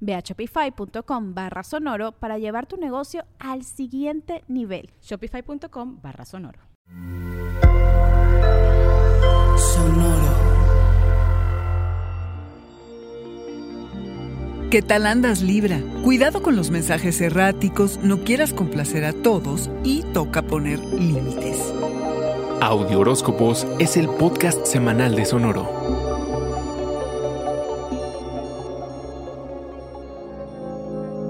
Ve a shopify.com barra sonoro para llevar tu negocio al siguiente nivel. Shopify.com barra sonoro. Sonoro. ¿Qué tal andas Libra? Cuidado con los mensajes erráticos, no quieras complacer a todos y toca poner límites. Audio Horóscopos es el podcast semanal de Sonoro.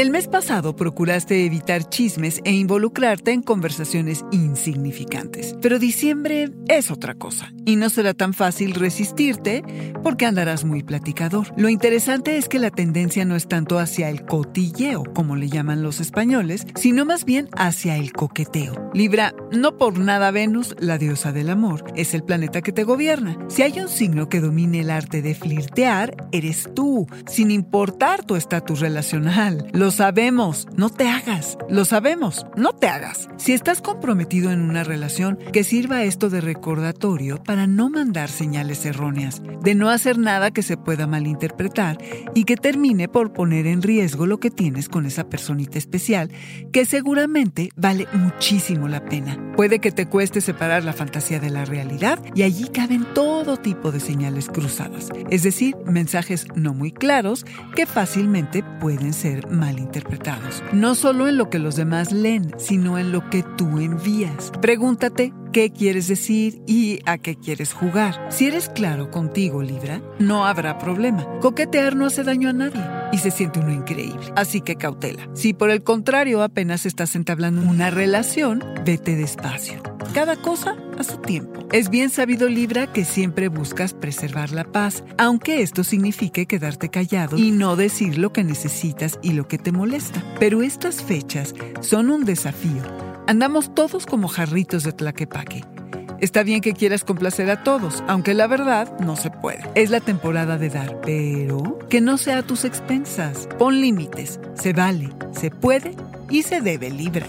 El mes pasado procuraste evitar chismes e involucrarte en conversaciones insignificantes, pero diciembre es otra cosa y no será tan fácil resistirte porque andarás muy platicador. Lo interesante es que la tendencia no es tanto hacia el cotilleo, como le llaman los españoles, sino más bien hacia el coqueteo. Libra, no por nada Venus, la diosa del amor, es el planeta que te gobierna. Si hay un signo que domine el arte de flirtear, eres tú, sin importar tu estatus relacional. Sabemos, no te hagas. Lo sabemos, no te hagas. Si estás comprometido en una relación, que sirva esto de recordatorio para no mandar señales erróneas, de no hacer nada que se pueda malinterpretar y que termine por poner en riesgo lo que tienes con esa personita especial, que seguramente vale muchísimo la pena. Puede que te cueste separar la fantasía de la realidad y allí caben todo tipo de señales cruzadas, es decir, mensajes no muy claros que fácilmente pueden ser malinterpretados interpretados, no solo en lo que los demás leen, sino en lo que tú envías. Pregúntate qué quieres decir y a qué quieres jugar. Si eres claro contigo, Libra, no habrá problema. Coquetear no hace daño a nadie y se siente uno increíble. Así que cautela. Si por el contrario apenas estás entablando una relación, vete despacio. Cada cosa a su tiempo. Es bien sabido Libra que siempre buscas preservar la paz, aunque esto signifique quedarte callado y no decir lo que necesitas y lo que te molesta. Pero estas fechas son un desafío. Andamos todos como jarritos de tlaquepaque. Está bien que quieras complacer a todos, aunque la verdad no se puede. Es la temporada de dar, pero que no sea a tus expensas. Pon límites. Se vale, se puede y se debe Libra.